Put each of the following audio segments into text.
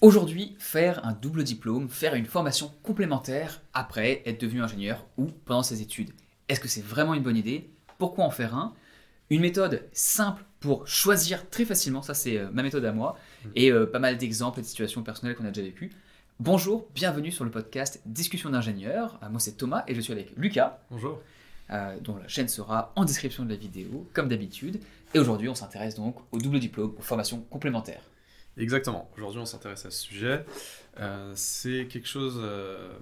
Aujourd'hui, faire un double diplôme, faire une formation complémentaire après être devenu ingénieur ou pendant ses études, est-ce que c'est vraiment une bonne idée? Pourquoi en faire un? Une méthode simple pour choisir très facilement, ça c'est euh, ma méthode à moi, et euh, pas mal d'exemples et de situations personnelles qu'on a déjà vécues. Bonjour, bienvenue sur le podcast Discussion d'ingénieur. Euh, moi c'est Thomas et je suis avec Lucas. Bonjour. dont la chaîne sera en description de la vidéo, comme d'habitude. Et aujourd'hui, on s'intéresse donc au double diplôme, aux formations complémentaires. Exactement. Aujourd'hui, on s'intéresse à ce sujet. Euh, c'est quelque chose euh,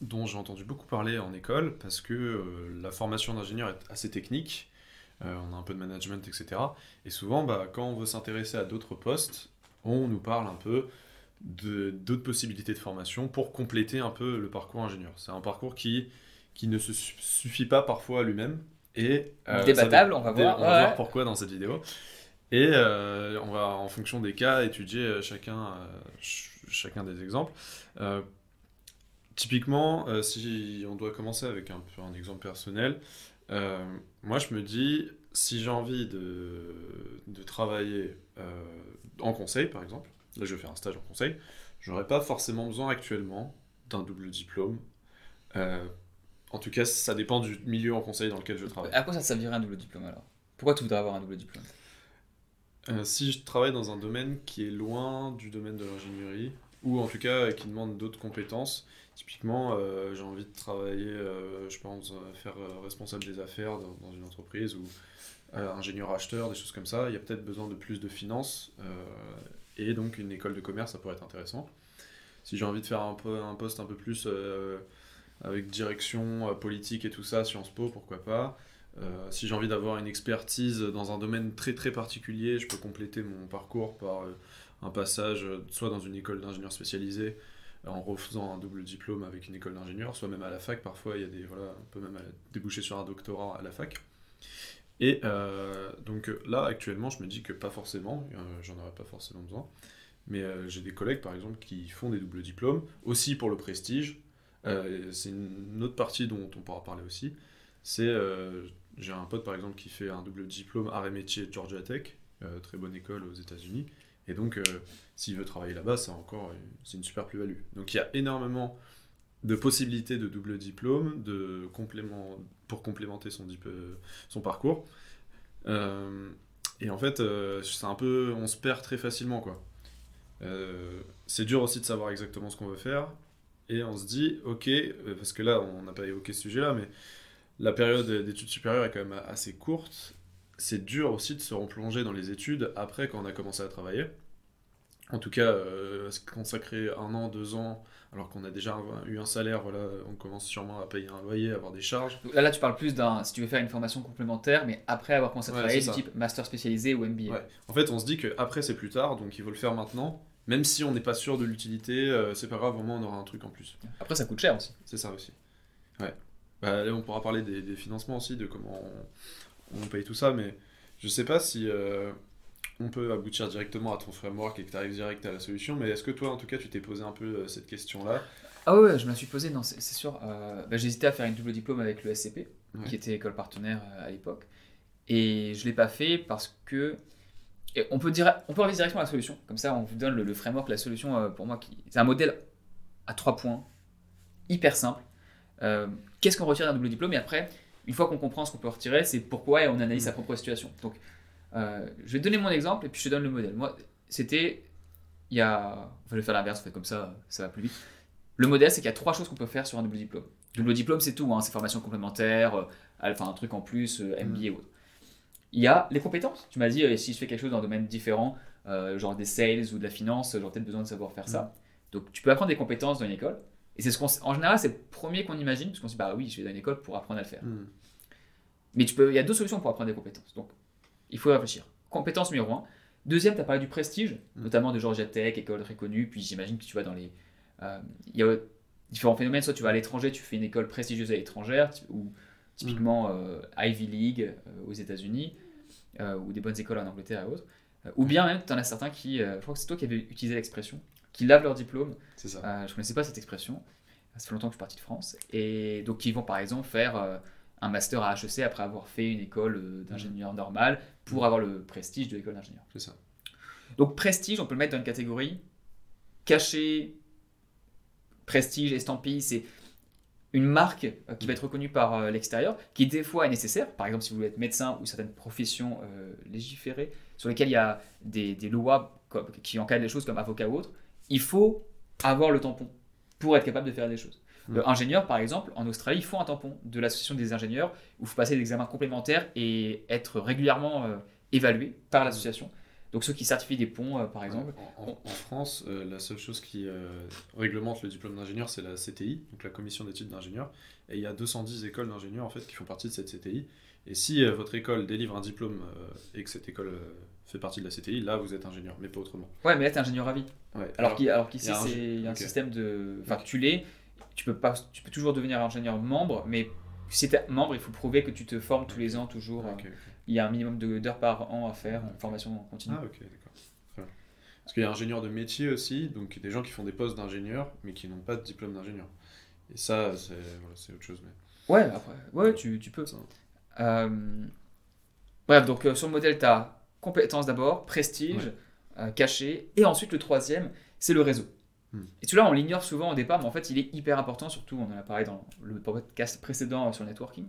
dont j'ai entendu beaucoup parler en école parce que euh, la formation d'ingénieur est assez technique. on a un peu de management, etc. Et souvent, bah, quand on veut s'intéresser à d'autres postes, on nous parle un peu d'autres possibilités de formation pour compléter un peu le parcours ingénieur. C'est un parcours qui, qui ne se suffit pas parfois à lui-même. Et, Débattable, on va voir. On va voir pourquoi dans cette vidéo. Et euh, on va, en fonction des cas, étudier euh, chacun, euh, chacun des exemples. typiquement, si on doit commencer avec un, un exemple personnel, moi je me dis, si j'ai envie de, de travailler en conseil, par exemple, là je vais faire un stage en conseil, j'aurais pas forcément besoin actuellement d'un double diplôme. en tout cas, ça dépend du milieu en conseil dans lequel je travaille. À quoi ça servirait un double diplôme alors? Pourquoi tu voudrais avoir un double diplôme? Euh, si je travaille dans un domaine qui est loin du domaine de l'ingénierie, ou en tout cas qui demande d'autres compétences, typiquement euh, j'ai envie de travailler, euh, je pense, faire responsable des affaires dans, une entreprise, ou ingénieur acheteur, des choses comme ça, il y a peut-être besoin de plus de finances, et donc une école de commerce, ça pourrait être intéressant. Si j'ai envie de faire un, peu, un poste un peu plus avec direction politique et tout ça, Sciences Po, pourquoi pas. Euh, si j'ai envie d'avoir une expertise dans un domaine très très particulier, je peux compléter mon parcours par euh, un passage euh, soit dans une école d'ingénieur spécialisé en refaisant un double diplôme avec une école d'ingénieur, soit même à la fac. Parfois, il y a des voilà, on peut même déboucher sur un doctorat à la fac. Et donc là, actuellement, je me dis que pas forcément, j'en aurais pas forcément besoin. Mais j'ai des collègues, par exemple, qui font des doubles diplômes, aussi pour le prestige. c'est une autre partie dont on pourra parler aussi. C'est j'ai un pote par exemple qui fait un double diplôme arts et métiers Georgia Tech, euh, très bonne école aux États-Unis. Et donc, euh, s'il veut travailler là-bas, c'est encore c'est une super plus-value. Donc, il y a énormément de possibilités de double diplôme, de complément, pour complémenter son, son parcours. Euh, et en fait, c'est un peu, on se perd très facilement, quoi. c'est dur aussi de savoir exactement ce qu'on veut faire. Et on se dit, ok, parce que là, on n'a pas évoqué ce sujet-là, mais la période d'études supérieures est quand même assez courte. C'est dur aussi de se replonger dans les études après quand on a commencé à travailler. En tout cas, euh, consacrer un an, deux ans, alors qu'on a déjà eu un salaire, voilà, on commence sûrement à payer un loyer, avoir des charges. Là, là tu parles plus d'un, si tu veux faire une formation complémentaire, mais après avoir commencé à travailler, du type master spécialisé ou MBA. En fait, on se dit qu'après c'est plus tard, donc il faut le faire maintenant. Même si on n'est pas sûr de l'utilité, euh, c'est pas grave, vraiment on aura un truc en plus. Après, ça coûte cher aussi. C'est ça aussi. Ouais. Bah, on pourra parler des, financements aussi, de comment on, paye tout ça, mais je sais pas si euh, on peut aboutir directement à ton framework et que tu arrives direct à la solution, mais est-ce que toi, en tout cas, tu t'es posé un peu euh, cette question-là? Ah ouais, je me la suis posé, non, c'est sûr. Euh, bah, J'hésitais à faire une double diplôme avec le SCP, qui était école partenaire à l'époque, et je l'ai pas fait parce que on peut dire, on peut arriver directement à la solution. Comme ça, on vous donne le, framework, la solution pour moi. Qui, c'est un modèle à trois points, hyper simple euh, qu'est-ce qu'on retire d'un double diplôme? Et après, une fois qu'on comprend ce qu'on peut retirer, c'est pourquoi et on analyse sa mm. propre situation. Donc, euh, je vais te donner mon exemple et puis je te donne le modèle. Moi, c'était. Il y a. On va le faire l'inverse, on fait comme ça, ça va plus vite. Le modèle, c'est qu'il y a trois choses qu'on peut faire sur un double diplôme. Double diplôme, c'est tout, hein, c'est formation complémentaire, euh, enfin un truc en plus, MBA ou autre. Il y a les compétences. Tu m'as dit, si je fais quelque chose dans un domaine différent, genre des sales ou de la finance, j'aurais peut-être besoin de savoir faire ça. Mm. Donc tu peux apprendre des compétences dans une école. Et c'est ce qu'on, en général, c'est le premier qu'on imagine, parce qu'on se dit, bah oui, je vais dans une école pour apprendre à le faire. Hmm. Mais tu peux, il y a deux solutions pour apprendre des compétences. Donc, il faut réfléchir. Compétence numéro un. Deuxième, tu as parlé du prestige, hmm. notamment de Georgia Tech, école très connue. Puis j'imagine que tu vas dans les. Euh, il y a différents phénomènes. Soit tu vas à l'étranger, tu fais une école prestigieuse à l'étranger, ou typiquement hmm. euh, Ivy League euh, aux États-Unis, ou des bonnes écoles en Angleterre et autres. Ou bien même, tu en as certains qui. je crois que c'est toi qui avais utilisé l'expression qui lavent leur diplôme. C'est ça. Euh, je connaissais pas cette expression. Ça fait longtemps que je suis parti de France. Et donc, ils vont par exemple faire euh, un master à HEC après avoir fait une école euh, d'ingénieur normal pour avoir le prestige de l'école d'ingénieur. C'est ça. Donc, prestige, on peut le mettre dans une catégorie cachet, prestige, estampille, c'est une marque euh, qui va être reconnue par euh, l'extérieur, qui des fois est nécessaire. Par exemple, si vous voulez être médecin ou certaines professions euh, légiférées sur lesquelles il y a des, des lois comme- qui encadrent les choses comme avocat ou autre, il faut avoir le tampon pour être capable de faire des choses. Mm. Le ingénieur, par exemple, en Australie, il faut un tampon de l'association des ingénieurs où il faut passer des examens complémentaires et être régulièrement euh, évalué par l'association. Donc ceux qui certifient des ponts, euh, par exemple. En, en- en France, euh, la seule chose qui euh, réglemente le diplôme d'ingénieur, c'est la CTI, donc la commission d'études d'ingénieur. Et il y a 210 écoles d'ingénieurs en fait qui font partie de cette CTI. Et si votre école délivre un diplôme et que cette école fait partie de la CTI, là vous êtes ingénieur, mais pas autrement. Ouais, mais là, t'es ingénieur à vie. Ouais. Alors, qu'ici, c'est il y a un système de. Enfin, tu l'es, tu peux, pas, tu peux toujours devenir ingénieur membre, mais si tu es membre, il faut prouver que tu te formes tous les ans, toujours. Il y a un minimum d'heures par an à faire en formation continue. Ah ok, d'accord. Parce qu'il y a ingénieur de métier aussi, donc des gens qui font des postes d'ingénieur, mais qui n'ont pas de diplôme d'ingénieur. Et ça, c'est voilà, autre chose. Mais... Ouais, après, ouais, tu, tu peux. Ça. Euh, Bref, donc euh, sur le modèle, tu as compétences d'abord, prestige, Ouais. euh, cachet, et ensuite le troisième, c'est le réseau. Hmm. Et celui-là, on l'ignore souvent au départ, mais en fait, il est hyper important, surtout, on en a parlé dans le podcast précédent sur le networking.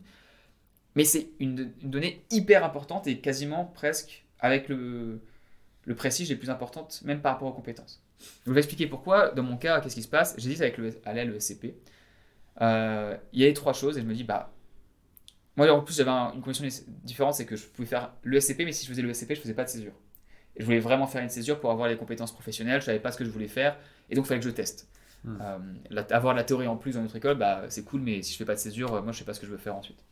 Mais c'est une, une donnée hyper importante et quasiment presque avec le, le prestige les plus importantes, même par rapport aux compétences. Je vais expliquer pourquoi. Dans mon cas, qu'est-ce qui se passe J'hésite avec le, à l'aile le SCP. Euh, il y a les trois choses et je me dis, bah, moi en plus j'avais un- une condition différente, c'est que je pouvais faire le SCP, mais si je faisais le SCP, je faisais pas de césure. Et je voulais vraiment faire une césure pour avoir les compétences professionnelles, je savais pas ce que je voulais faire, et donc il fallait que je teste. Hmm. Euh, la- avoir la théorie en plus dans notre école, bah, c'est cool, mais si je fais pas de césure, euh, moi je sais pas ce que je veux faire ensuite.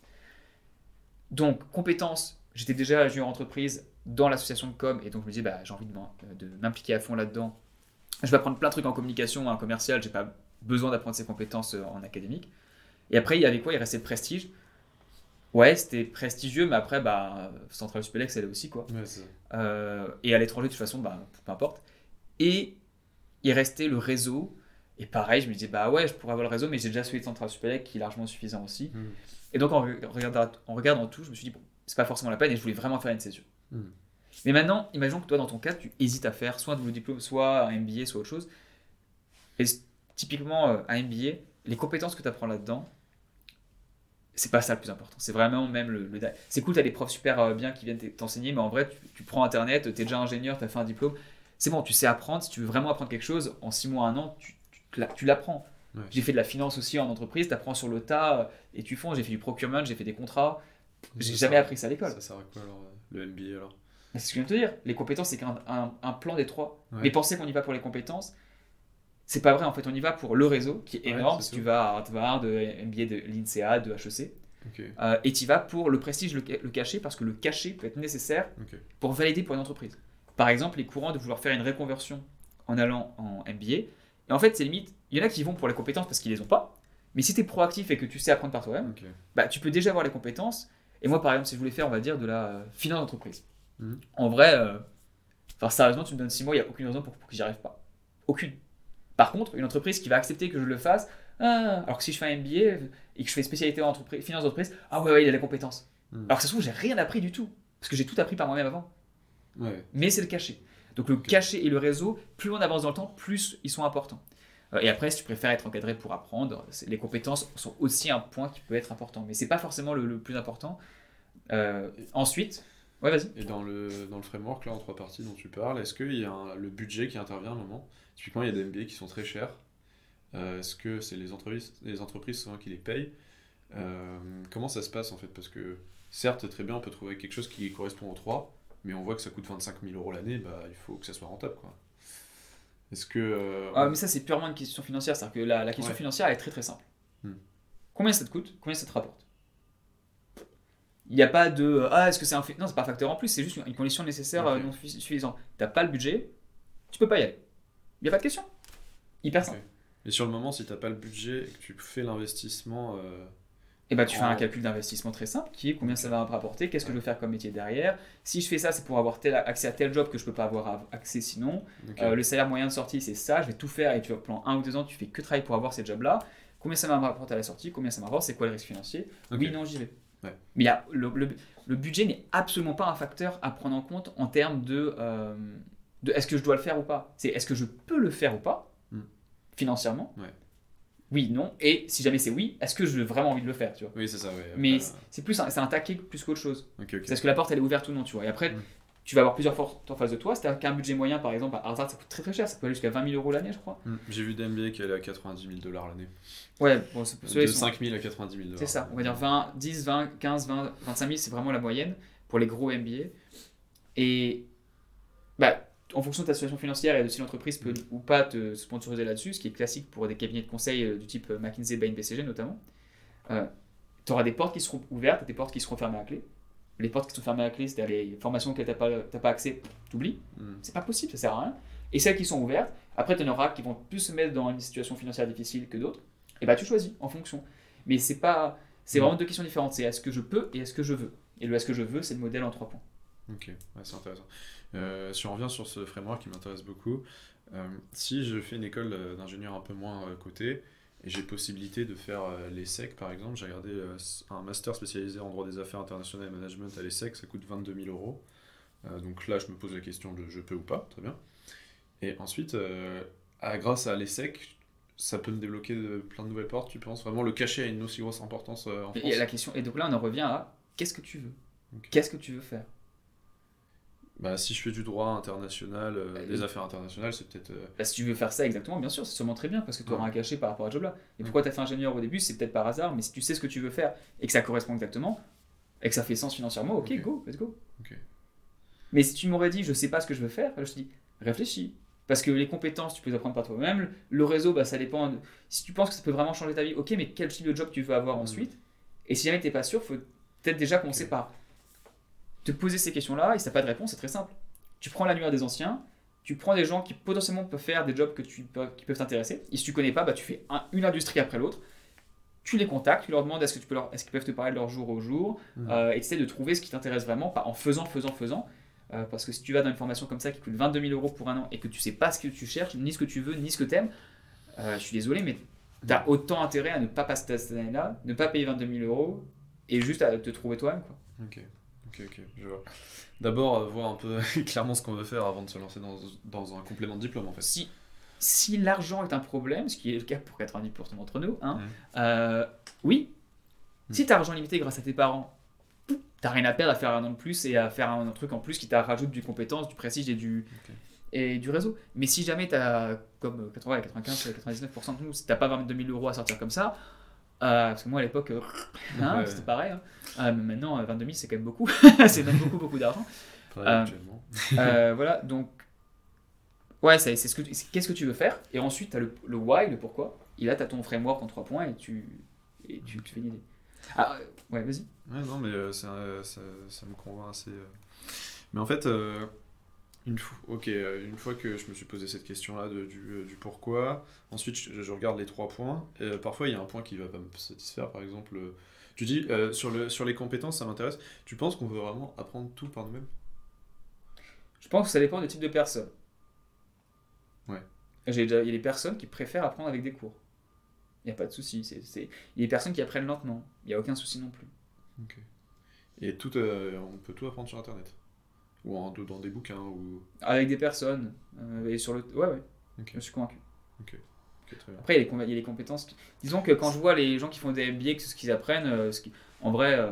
Donc, compétences, j'étais déjà junior entreprise dans l'association de com, et donc je me disais, bah, j'ai envie de de m'impliquer à fond là-dedans. Je vais apprendre plein de trucs en communication, en commercial, j'ai pas besoin d'apprendre ces compétences euh, en académique. Et après, il y avait quoi? Il restait le prestige. Ouais, c'était prestigieux, mais après, bah, Central Supélec, elle aussi, quoi. Ouais. Euh, et à l'étranger, de toute façon, bah, peu importe. Et il restait le réseau. Et pareil, je me disais, bah ouais, je pourrais avoir le réseau, mais j'ai déjà celui de Central Supélec qui est largement suffisant aussi. Hmm. Et donc, en, re- regardant, en regardant tout, je me suis dit, bon, c'est pas forcément la peine et je voulais vraiment faire une césure. Hmm. Mais maintenant, imaginons que toi, dans ton cas, tu hésites à faire soit un double diplôme, soit un MBA, soit autre chose. Et typiquement, euh, un MBA, les compétences que tu apprends là-dedans, c'est pas ça le plus important. C'est vraiment même le. le- c'est cool, tu as des profs super euh, bien qui viennent t'enseigner, mais en vrai, tu, tu prends Internet, tu es déjà ingénieur, tu as fait un diplôme. C'est bon, tu sais apprendre. Si tu veux vraiment apprendre quelque chose, en 6 mois, un an, tu, tu l'apprends. Ouais. J'ai fait de la finance aussi en entreprise, tu apprends sur le tas euh, et tu fonds. J'ai fait du procurement, j'ai fait des contrats. J'ai jamais appris ça à l'école. Ça sert à quoi alors euh, le MBA alors? C'est ce que je viens de te dire. Les compétences, c'est qu'un un, un plan des trois. Ouais. Mais penser qu'on y va pour les compétences, c'est pas vrai. En fait, on y va pour le réseau qui est Ouais, énorme. si tu vas à Harvard, de MBA de l'INSEAD, de HEC. Euh, et tu y vas pour le prestige, le, le cachet, parce que le cachet peut être nécessaire pour valider pour une entreprise. Par exemple, les courants de vouloir faire une reconversion en allant en MBA. Et en fait, c'est limite, il y en a qui vont pour les compétences parce qu'ils les ont pas. Mais si tu es proactif et que tu sais apprendre par toi-même, bah, tu peux déjà avoir les compétences. Et moi, par exemple, si je voulais faire, on va dire, de la euh, finance d'entreprise. Mhm. En vrai, euh, sérieusement, tu me donnes 6 mois, il n'y a aucune raison pour, pour que j'y arrive pas. Aucune. Par contre, une entreprise qui va accepter que je le fasse, ah, alors que si je fais un MBA et que je fais spécialité en entreprise, finance d'entreprise, ah ouais, ouais, il a les compétences. Mhm. Alors que ça se trouve, j'ai rien appris du tout. Parce que j'ai tout appris par moi-même avant. Ouais. Mais c'est le cachet. Donc le cachet et le réseau, plus on avance dans le temps, plus ils sont importants. Euh, Et après, si tu préfères être encadré pour apprendre, les compétences sont aussi un point qui peut être important. Mais c'est pas forcément le, plus important. Euh, ensuite, ouais, vas-y. Et dans le, dans le framework, là, en trois parties dont tu parles, est-ce qu'il y a le budget qui intervient à un moment? Typiquement, il y a des MBA qui sont très chers. Euh, est-ce que c'est les entreprises, les entreprises qui les payent? Comment ça se passe en fait? Parce que certes, très bien, on peut trouver quelque chose qui correspond aux trois, mais on voit que ça coûte 25 000 euros l'année, bah, il faut que ça soit rentable. Quoi. Est-ce que. euh, Ah, mais ça, c'est purement une question financière. C'est-à-dire que la, la question Ouais. financière elle est très très simple. Hmm. Combien ça te coûte? Combien ça te rapporte? Il n'y a pas de euh, ah est-ce que c'est un non c'est pas un facteur en plus c'est juste une condition nécessaire euh, non suffi- suffisante. T'as pas le budget, tu peux pas y aller. Il y a pas de question. Hyper simple. Ok. Et sur le moment, si t'as pas le budget et que tu fais l'investissement. euh, Et bah tu fais un calcul d'investissement très simple qui est combien ça va me rapporter, qu'est-ce que je veux faire comme métier derrière. Si je fais ça, c'est pour avoir tel, accès à tel job que je peux pas avoir accès sinon. Euh, le salaire moyen de sortie, c'est ça, je vais tout faire et tu vas pendant un ou deux ans, tu fais que travailler pour avoir ces jobs-là. Combien ça va me rapporter à la sortie, combien ça me rapporte, c'est quoi le risque financier? Ok. Oui, non, j'y vais. Ouais. Mais il y a, le, le- le budget n'est absolument pas un facteur à prendre en compte en termes de, euh, de est-ce que je dois le faire ou pas. C'est est-ce que je peux le faire ou pas? Financièrement Ouais. Oui, non. Et si jamais c'est oui, est-ce que j'ai vraiment envie de le faire, tu vois Oui, c'est ça, ouais. Mais Après, c'est- c'est plus un, c'est un taquet plus qu'autre chose. Ok, ok. C'est parce que la porte elle est ouverte ou non, tu vois. Et après, Mm. tu vas avoir plusieurs portes en face de toi. T'as qu'un budget moyen, par exemple, à Harvard, ça coûte très très cher. Ça peut aller jusqu'à 20 000 euros l'année, je crois. Hmm. J'ai vu d'MBA qui allait à 90 000 dollars l'année. Ouais, bon, c'est De ceux-là, ils sont- 5 000 à 90 000 dollars. C'est ça, on va dire 20, 10, 20, 15, 20, 25 000, c'est vraiment la moyenne pour les gros MBA. Et bah, en fonction de ta situation financière et de si l'entreprise peut ou pas te sponsoriser là-dessus, ce qui est classique pour des cabinets de conseil euh, du type euh, McKinsey, Bain, BCG notamment, tu auras des portes qui seront ouvertes et des portes qui seront fermées à clé. Les portes qui sont fermées à clé, c'est-à-dire les formations auxquelles tu n'as pas, t'as pas accès, t'oublies. Hmm. C'est pas possible, ça sert à rien. Et celles qui sont ouvertes, après, tu en auras qui vont plus se mettre dans une situation financière difficile que d'autres. Et bah, tu choisis en fonction. Mais c'est pas. C'est Mm. vraiment deux questions différentes. C'est est-ce que je peux et est-ce que je veux. Et le est-ce que je veux, c'est le modèle en trois points. Ok, ouais, c'est intéressant. Euh, si on revient sur ce framework qui m'intéresse beaucoup, euh, si je fais une école euh, d'ingénieur un peu moins cotée et j'ai possibilité de faire l'ESSEC par exemple, j'ai regardé un master spécialisé en droit des affaires internationales et management à l'ESSEC, ça coûte 22 000 euros. Donc là, je me pose la question de je peux ou pas, très bien. Et ensuite, à- grâce à l'ESSEC, ça peut me débloquer de, plein de nouvelles portes, tu penses? Vraiment, le cachet a une aussi grosse importance euh, en France? Et, la question, et donc là, on en revient à qu'est-ce que tu veux? Qu'est-ce que tu veux faire? Bah, si je fais du droit international, euh, Euh, des affaires internationales, c'est peut-être. euh, Bah, Si tu veux faire ça exactement, bien sûr, c'est sûrement très bien parce que tu auras Ouais. un cachet par rapport à ce job-là. Et pourquoi tu as fait ingénieur au début C'est peut-être par hasard, mais si tu sais ce que tu veux faire et que ça correspond exactement et que ça fait sens financièrement, ok, go, let's go. Mais si tu m'aurais dit je sais pas ce que je veux faire, je te dis réfléchis. Parce que les compétences, tu peux les apprendre par toi-même. Le réseau, bah, ça dépend. de- Si tu penses que ça peut vraiment changer ta vie, ok, mais quel type de job tu veux avoir Mm. ensuite? Et si jamais tu n'es pas sûr, faut peut-être déjà commencer par te poser ces questions-là. Et si tu pas de réponse, c'est très simple. Tu prends l'annuaire des anciens, tu prends des gens qui potentiellement peuvent faire des jobs que tu, qui peuvent t'intéresser. Et si tu connais pas, bah, tu fais un- une industrie après l'autre. Tu les contactes, tu leur demandes est-ce que tu peux leur- est-ce qu'ils peuvent te parler de leur jour au jour, Mhm. euh, et tu essaies de trouver ce qui t'intéresse vraiment, pas en faisant, faisant, faisant. Euh, parce que si tu vas dans une formation comme ça qui coûte 22 000 euros pour un an et que tu sais pas ce que tu cherches, ni ce que tu veux, ni ce que tu aimes, je suis désolé, mais tu as autant intérêt à ne pas passer cette année-là, ne pas payer 22 000 euros et juste à te trouver toi-même. quoi. Ok, ok, je vois. D'abord, euh, voir un peu clairement ce qu'on veut faire avant de se lancer dans, dans un complément de diplôme en fait. Si, si l'argent est un problème, ce qui est le cas pour 90% d'entre nous, hein, Mhm. euh, oui, si tu as argent limité grâce à tes parents, t'as rien à perdre à faire un an de plus et à faire un, truc en plus qui t'a rajoute du compétence, du prestige et du, Ok. et du réseau. Mais si jamais tu as, comme 80, 95, 99% de nous, si t'as pas 22 000 euros à sortir comme ça, euh, parce que moi à l'époque, euh, hein, Ouais. c'était pareil, hein. Euh, mais maintenant euh, 22 000 c'est quand même beaucoup, c'est même beaucoup beaucoup d'argent. Voilà, donc, ouais, c'est c'est ce que qu'est-ce que tu veux faire, et ensuite tu as le, le why, le pourquoi, et là tu as ton framework en trois points et tu, et tu fais une idée. Ah, ouais, vas-y. Ouais, non, mais un- ça, ça me convainc assez. Mais en fait, une, fois, ok, euh, une fois que je me suis posé cette question-là du, euh, du pourquoi, ensuite je, je regarde les trois points. Et, euh, parfois, il y a un point qui va pas me satisfaire. Par exemple, tu dis euh, sur, le, sur les compétences, ça m'intéresse. Tu penses qu'on veut vraiment apprendre tout par nous-mêmes? Je pense que ça dépend du type de personne. Ouais. Déjà, il y a des personnes qui préfèrent apprendre avec des cours. Il n'y a pas de souci. c'est- c'est- Il y a des personnes qui apprennent lentement. Il n'y a aucun souci non plus. Et tout, euh, on peut tout apprendre sur Internet? Ou en, dans des bouquins ou... Avec des personnes. euh, et sur le... Ouais, ouais, je suis convaincu. Après, il y, a les, les compétences. qui- Disons que quand je vois les gens qui font des MBA, que ce qu'ils apprennent, euh, ce qui... en vrai. euh,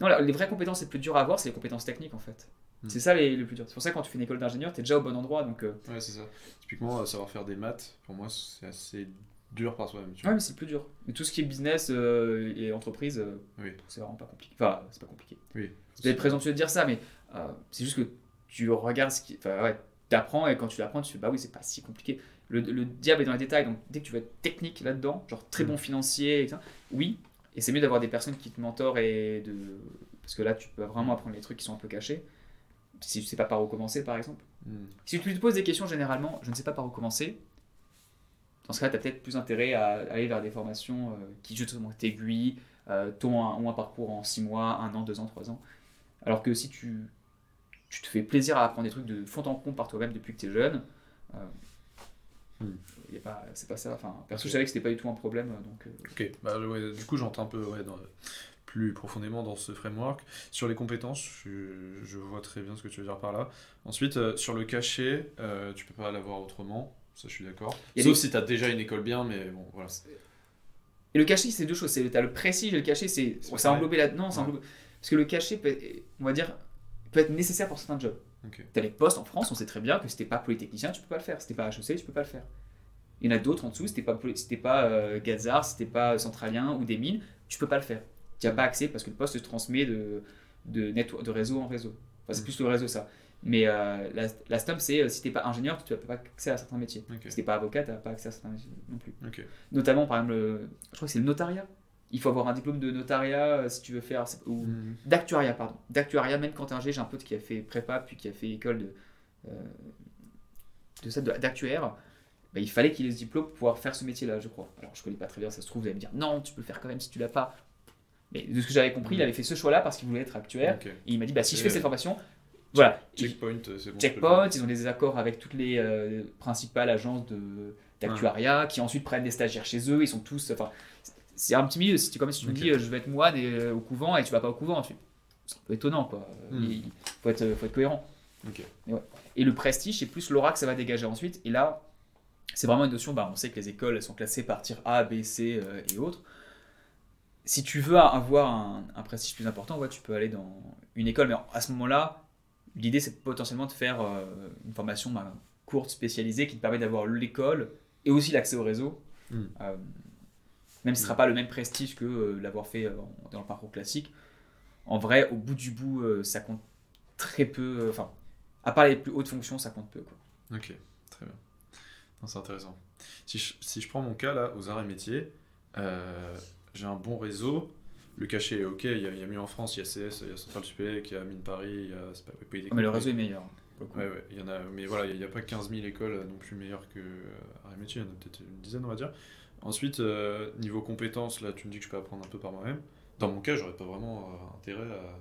Non, les vraies compétences les plus dures à avoir, c'est les compétences techniques en fait. Hmm. C'est ça les, le plus dur. C'est pour ça que quand tu fais une école d'ingénieur, tu es déjà au bon endroit. Donc, euh, Ouais, c'est ça. Typiquement, savoir faire des maths, pour moi, c'est assez dur par soi-même. Ouais, mais c'est le plus dur. Mais tout ce qui est business euh, et entreprise, euh, Oui. c'est vraiment pas compliqué. Enfin, c'est pas compliqué. Oui. C'est présomptueux de dire ça, mais euh, c'est juste que tu regardes ce qui. Enfin, ouais, t'apprends et quand tu l'apprends, tu fais bah oui, c'est pas si compliqué. Le, le diable est dans les détails, donc dès que tu veux être technique là-dedans, genre très bon Mm. financier, etc., oui, et c'est mieux d'avoir des personnes qui te mentorent et de. Parce que là, tu peux vraiment apprendre les trucs qui sont un peu cachés. Si tu sais pas par où commencer, par exemple. Hmm. Si tu te poses des questions généralement, je ne sais pas par où commencer, dans ce cas, tu as peut-être plus intérêt à aller vers des formations euh, qui justement t'aiguillent, euh, t'ont un, ont un parcours en 6 mois, 1 an, 2 ans, 3 ans. Alors que si tu, tu te fais plaisir à apprendre des trucs de fond en comble par toi-même depuis que tu es jeune, euh, Hmm. y a pas, c'est pas ça. Enfin, perso, je savais que c'était pas du tout un problème. Donc, euh, Ok, bah, ouais, du coup j'entre un peu ouais, dans- plus profondément dans ce framework. Sur les compétences, je, je vois très bien ce que tu veux dire par là. Ensuite, euh, sur le cachet, euh, tu peux pas l'avoir autrement. Ça, je suis d'accord. Sauf des- si tu as déjà une école bien, mais bon, voilà. Et le cachet, c'est deux choses. C'est t'as le prestige et le cachet, c'est englobé là. Non, ça Ouais. englobe- parce que le cachet, peut on va dire, peut être nécessaire pour certains jobs. Ok. T'as les postes en France, on sait très bien que si t'es pas polytechnicien, tu peux pas le faire. Si t'es pas HEC, tu peux pas le faire. Il y en a d'autres en dessous, si t'es pas, si pas euh, Gazar, si t'es pas centralien ou des mines, tu peux pas le faire. Tu n'as pas accès parce que le poste se transmet de, de, network, de réseau en réseau. Enfin, c'est Mm. plus le réseau ça. Mais euh, la, la c'est euh, si t'es pas ingénieur, tu n'as pas accès à certains métiers. Ok. Si t'es pas avocat, tu n'as pas accès à certains métiers non plus. Notamment, par exemple, le- je crois que c'est le notariat. Il faut avoir un diplôme de notariat euh, si tu veux faire. Ou Mhm. d'actuariat, pardon. D'actuariat, même quand t'es un G, j'ai un pote qui a fait prépa, puis qui a fait école de, euh, de ça, de- d'actuaire. Bah, il fallait qu'il ait ce diplôme pour pouvoir faire ce métier-là, je crois. Alors, je connais pas très bien, ça se trouve, vous allez me dire non, tu peux le faire quand même si tu l'as pas. Mais de ce que j'avais compris, il avait fait ce choix-là parce qu'il voulait être actuaire. Et il m'a dit, bah, si je fais cette formation, voilà. Checkpoint, euh, c'est bon. Checkpoint, ils ont des accords avec toutes les euh, principales agences de- d'actuariat qui ensuite prennent des stagiaires chez eux. Ils sont tous. Enfin, c'est un petit milieu. Si tu, comme si tu me dis, euh, je vais être moine et, euh, au couvent et tu vas pas au couvent, tu- c'est un peu étonnant, quoi. Hmm. Il faut être, faut être cohérent. Et, ouais. Et le prestige, c'est plus l'aura que ça va dégager ensuite. Et là, c'est vraiment une notion. Bah, on sait que les écoles elles sont classées par tir A, B, C euh, et autres. Si tu veux avoir un, un prestige plus important, ouais, tu peux aller dans une école. Mais à ce moment-là, l'idée, c'est potentiellement de faire euh, une formation bah, courte, spécialisée, qui te permet d'avoir l'école et aussi l'accès au réseau. Hmm. Euh, même si ce ne sera pas le même prestige que euh, l'avoir fait euh, dans le parcours classique. En vrai, au bout du bout, ça compte très peu. Enfin, à part les plus hautes fonctions, ça compte peu. Quoi. Ok, très bien. C'est intéressant. Si je, si je prends mon cas là, aux arts et métiers, j'ai un bon réseau. Le cachet est ok, il y, a, il y a mieux en France, il y a CS, il y a Centrale Supélec, il y a Mine Paris, il y a. Pas Ah, mais le réseau est meilleur. Ouais, ouais, il y en a, mais voilà, il n'y a, pas 15 000 écoles non plus meilleures que euh, métiers, il y en a peut-être une dizaine, on va dire. Ensuite, euh, niveau compétences, là, tu me dis que je peux apprendre un peu par moi-même. Dans mon cas, j'aurais pas vraiment euh, intérêt à.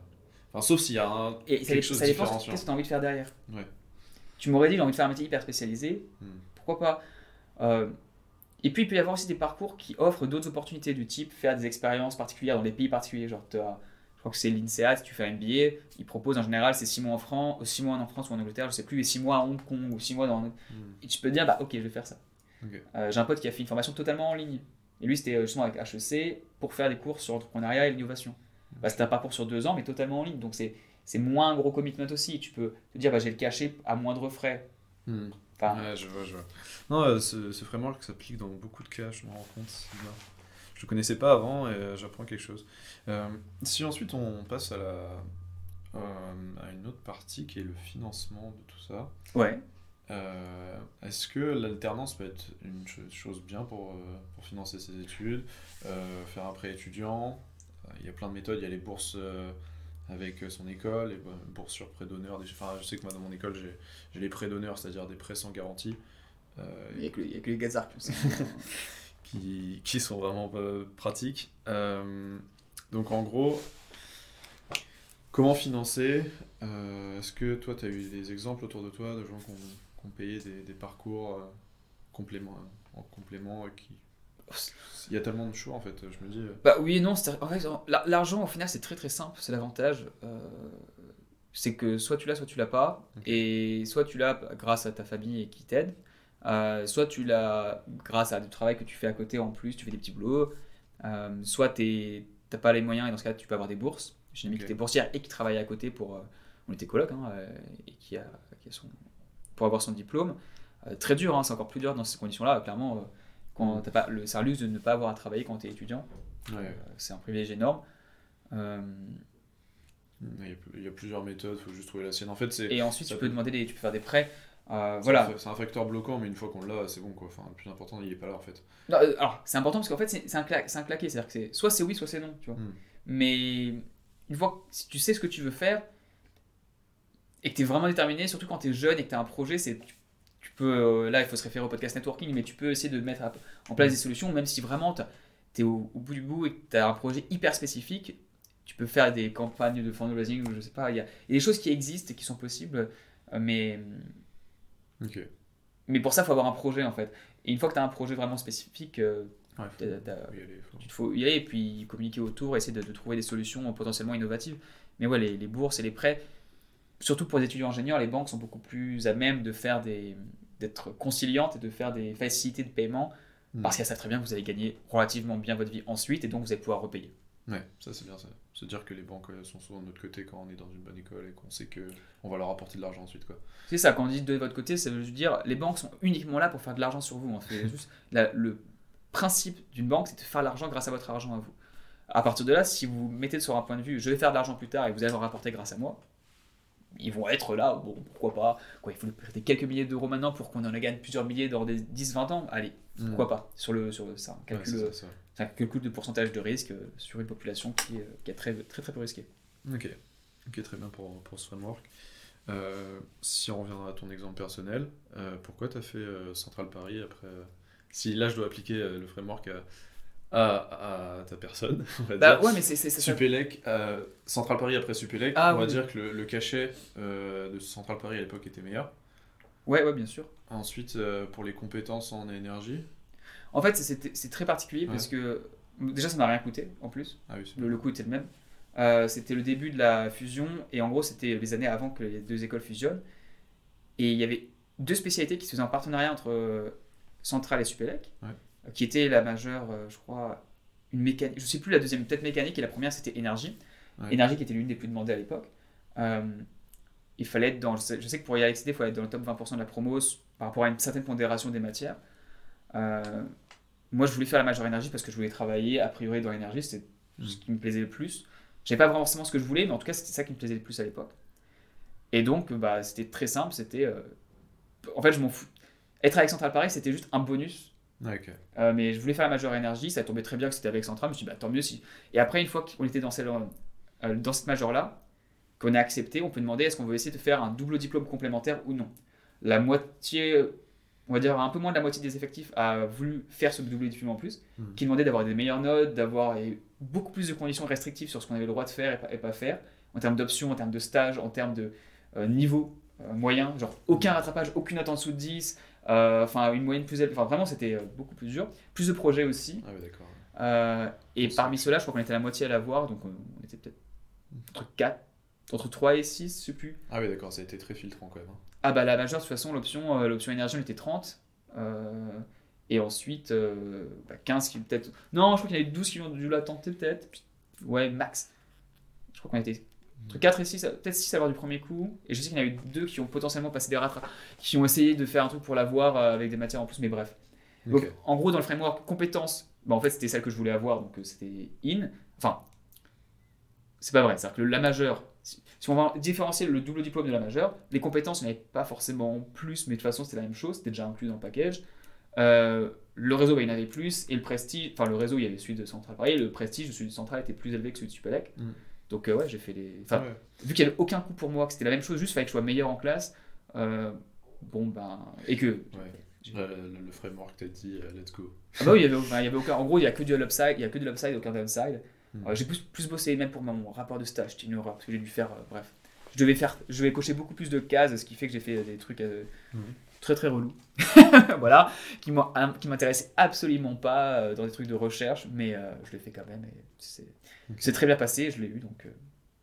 Enfin, sauf s'il y a un, Et ça, quelque dé- chose ça dépend de qu'est-ce que tu as envie de faire derrière. Ouais. Tu m'aurais dit j'ai envie de faire un métier hyper spécialisé. Hmm. Pourquoi pas Euh, Et puis il peut y avoir aussi des parcours qui offrent d'autres opportunités du type faire des expériences particulières dans des pays particuliers. Genre, je crois que c'est l'INSEAD, si tu fais un MBA, ils proposent en général c'est 6 mois en France, 6 mois en France ou en Angleterre, je sais plus, et 6 mois à Hong Kong ou 6 mois dans. Hmm. Et tu peux te dire, bah ok, je vais faire ça. Euh, j'ai un pote qui a fait une formation totalement en ligne. Et lui, c'était euh, justement avec HEC pour faire des cours sur l'entrepreneuriat et l'innovation. Bah, c'était un parcours sur deux ans, mais totalement en ligne. Donc c'est c'est moins un gros commitment aussi. Tu peux te dire, bah, j'ai le cachet à moindre frais. Hmm. Enfin, Ouais, je vois, je vois. Non, euh, ce, ce framework s'applique dans beaucoup de cas, je me rends compte. bien. Je le connaissais pas avant et euh, j'apprends quelque chose. Euh, si ensuite on passe à, la, euh, à une autre partie qui est le financement de tout ça, ouais. euh, est-ce que l'alternance peut être une cho- chose bien pour, euh, pour financer ses études, euh, faire un prêt étudiant? Il y a plein de méthodes, il y a les bourses avec son école, les bo- bourses sur prêt d'honneur. Enfin, je sais que moi dans mon école j'ai les prêts d'honneur, c'est-à-dire des prêts sans garantie. euh, Il n'y a, que les gazards qui qui, sont vraiment euh, pratiques. Euh, donc en gros, comment financer Euh, Est-ce que toi, tu as eu des exemples autour de toi de gens qui ont, qui ont payé des, des parcours euh, complément, en complément euh, qui... Il y a tellement de choix en fait, je me dis... euh, Bah oui et non, en fait, la- l'argent au final c'est très très simple, c'est l'avantage. euh, c'est que soit tu l'as, soit tu l'as pas, et soit tu l'as grâce à ta famille et qui t'aide, euh, soit tu l'as grâce à du travail que tu fais à côté en plus, tu fais des petits boulots, euh, soit tu n'as pas les moyens et dans ce cas tu peux avoir des bourses. J'ai une amie qui était boursière et qui travaillait à côté pour, on était coloc, hein, et qui a, qui a son, pour avoir son diplôme. Très dur, hein, c'est encore plus dur dans ces conditions-là, clairement. Quand t'as pas, le, c'est un luxe de ne pas avoir à travailler quand tu es étudiant. ouais, Euh, c'est un privilège énorme. Euh, il, y a, plusieurs méthodes, il faut juste trouver la sienne. En fait, c'est et ensuite, tu peux demander des, tu peux faire des prêts. Euh, voilà. c'est un facteur bloquant, mais une fois qu'on l'a, c'est bon quoi. Enfin, le plus important, il est pas là en fait. Non, alors, c'est important parce qu'en fait, c'est un, cla- c'est un claqué. C'est-à-dire que c'est soit c'est oui, soit c'est non. Tu vois. Hmm. Mais une fois que si tu sais ce que tu veux faire et que tu es vraiment déterminé, surtout quand tu es jeune et que tu as un projet, c'est peux. euh, là, il faut se référer au podcast networking, mais tu peux essayer de mettre en place des solutions, même si vraiment tu es au, au bout du bout et que tu as un projet hyper spécifique. Tu peux faire des campagnes de fundraising ou je sais pas. Il y a, il y a des choses qui existent et qui sont possibles, euh, mais. Ok. Mais pour ça, il faut avoir un projet en fait. Et une fois que tu as un projet vraiment spécifique, euh, Ouais, faut y aller, faut- il faut y aller et puis communiquer autour, essayer de, de trouver des solutions potentiellement innovatives. Mais ouais, les, les bourses et les prêts, surtout pour les étudiants ingénieurs, les banques sont beaucoup plus à même de faire des, d'être conciliante et de faire des facilités de paiement Mm. parce qu'elles savent très bien que vous allez gagner relativement bien votre vie ensuite et donc vous allez pouvoir repayer. Ouais, ça c'est bien ça. Se dire que les banques euh, sont souvent de notre côté quand on est dans une bonne école et qu'on sait que on va leur apporter de l'argent ensuite. Quoi. C'est ça, quand on dit de votre côté, ça veut dire les banques sont uniquement là pour faire de l'argent sur vous. En fait. Juste, la- le principe d'une banque, c'est de faire de l'argent grâce à votre argent à vous. À partir de là, si vous mettez sur un point de vue, je vais faire de l'argent plus tard et vous allez en rapporter grâce à moi, ils vont être là, bon, pourquoi pas. Quoi, il faut prêter quelques milliers d'euros maintenant pour qu'on en gagne plusieurs milliers dans des 10-20 ans. Allez, pourquoi pas Sur le, sur le- ça, un Ouais, calcul, c'est euh, ça, ça. c'est un calcul de pourcentage de risque euh, sur une population qui est, qui est très, très très peu risquée. Ok, ok, très bien pour, pour ce framework. Euh, si on revient à ton exemple personnel, euh, pourquoi tu as fait euh, Central Paris après Si là je dois appliquer le framework à, à, à ta personne, on va Bah dire. ouais, mais c'est c'est- c'est ça. Supélec, euh, Central Paris après Supélec, Ah, on va oui. dire que le, le cachet euh, de Central Paris à l'époque était meilleur. Ouais, ouais, bien sûr. Ensuite, euh, pour les compétences en énergie. En fait, c'est- c'est très particulier Ouais. parce que déjà, ça n'a rien coûté en plus. Ah oui, Le, le coût était le même. Euh, c'était le début de la fusion et en gros, c'était les années avant que les deux écoles fusionnent. Et il y avait deux spécialités qui se faisaient en partenariat entre Centrale et Supélec, Ouais. Qui était la majeure, euh, je crois, une mécanique. Je sais plus la deuxième, peut-être mécanique et la première c'était énergie. Ouais. Énergie qui était l'une des plus demandées à l'époque. Euh, il fallait être dans, je sais, je sais que pour y accéder, il fallait être dans le top 20% de la promo par rapport à une certaine pondération des matières. Euh, moi, je voulais faire la majeure énergie parce que je voulais travailler a priori dans l'énergie, c'était ce qui me plaisait le plus. Je savais pas forcément ce que je voulais, mais en tout cas, c'était ça qui me plaisait le plus à l'époque. Et donc, bah, c'était très simple. C'était, euh, en fait, je m'en fous. Être avec Central Paris, c'était juste un bonus. Ah. Euh, mais je voulais faire la majeure énergie, ça tombait très bien que c'était avec Central. Je me suis dit, bah, tant mieux si. Et après, une fois qu'on était dans, celle, euh, dans cette majeure là, qu'on a accepté, on peut demander est-ce qu'on veut essayer de faire un double diplôme complémentaire ou non. La moitié, on va dire un peu moins de la moitié des effectifs a voulu faire ce double diplôme en plus, Mhm. qui demandait d'avoir des meilleures notes, d'avoir beaucoup plus de conditions restrictives sur ce qu'on avait le droit de faire et pas, et pas faire, en termes d'options, en termes de stage, en termes de euh, niveau euh, moyen, genre aucun rattrapage, aucune note en dessous de 10, euh, enfin une moyenne plus élevée, enfin vraiment c'était euh, beaucoup plus dur. Plus de projets aussi. Ah oui, d'accord. Euh, et parmi ceux-là, je crois qu'on était la moitié à l'avoir, donc on, on était peut-être entre 4, entre 3 et 6, je sais plus. Ah oui, d'accord, ça a été très filtrant quand même. hein. Ah bah la majeure, de toute façon, l'option euh, l'option énergie, on était 30. euh, et ensuite, euh, bah, 15 qui peut-être... Non, je crois qu'il y en avait 12 qui ont dû la tenter peut-être. Ouais, max. Je crois qu'on était entre 4 et 6, peut-être 6 à l'avoir du premier coup. Et je sais qu'il y en a eu deux qui ont potentiellement passé des rattrapages, qui ont essayé de faire un truc pour l'avoir euh, avec des matières en plus, mais bref. Donc, en gros, dans le framework compétences, bah, en fait, c'était celle que je voulais avoir, donc euh, c'était in. Enfin, c'est pas vrai. C'est-à-dire que la majeure, si, si on va différencier le double diplôme de la majeure, les compétences, il n'y en avait pas forcément plus, mais de toute façon, c'était la même chose, c'était déjà inclus dans le package. Euh, le réseau, bah, il y en avait plus, et le prestige, enfin, le réseau, il y avait celui de Central Paris, et le prestige, celui de Central était plus élevé que celui de Supélec. Mm. Donc, euh, ouais, j'ai fait les. Enfin, Ouais. vu qu'il n'y avait aucun coût pour moi, que c'était la même chose, juste il fallait que je sois meilleur en classe, euh, bon, ben. Et que Ouais. Ouais, le, le framework t'a dit euh, let's go. ah bah oui, il y avait, enfin, il y avait aucun. En gros, il y a que du upside, il y a que de l'upside, aucun downside. Mm. Euh, j'ai plus, plus bossé même pour mon rapport de stage, c'était une horreur parce que j'ai dû faire. euh, bref, je devais faire, je devais cocher beaucoup plus de cases, ce qui fait que j'ai fait des trucs euh, Mhm. Très très relous. voilà, qui m'intéressaient absolument pas euh, dans des trucs de recherche, mais euh, je l'ai fait quand même et c'est très bien passé, je l'ai eu donc euh,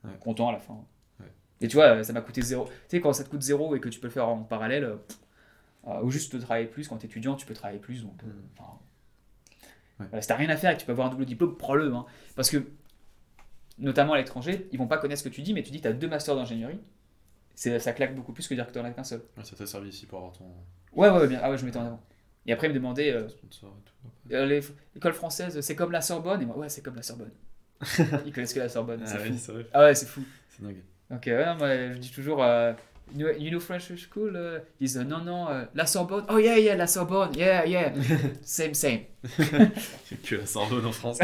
Ouais. content à la fin. Ouais. Et tu vois, ça m'a coûté zéro. Tu sais, quand ça te coûte zéro et que tu peux le faire en parallèle, euh, ou juste travailler plus, quand tu es étudiant, tu peux travailler plus. Donc, euh, Mm. enfin, Ouais. voilà, si t'as rien à faire et que tu peux avoir un double diplôme, prends-le. hein. Parce que, notamment à l'étranger, ils vont pas connaître ce que tu dis, mais tu dis que tu as deux masters d'ingénierie. Ça claque beaucoup plus que dire que tu en as qu'un seul. Ouais, ça t'a servi ici pour avoir ton Ouais, ouais, ouais, bien. Ah ouais, je mettais en avant. Et après, ils me demandaient euh, euh, l'école française, c'est comme la Sorbonne? Et moi, ouais, c'est comme la Sorbonne. ils connaissent que la Sorbonne. Ah oui, fou. Ah ouais, c'est fou. C'est dingue. Donc, euh, ouais, moi, je dis toujours, euh, you, know, you know French school euh, Ils disent, non, non, la Sorbonne? Oh, yeah, yeah, la Sorbonne. Yeah, yeah. same, same. que la Sorbonne en France.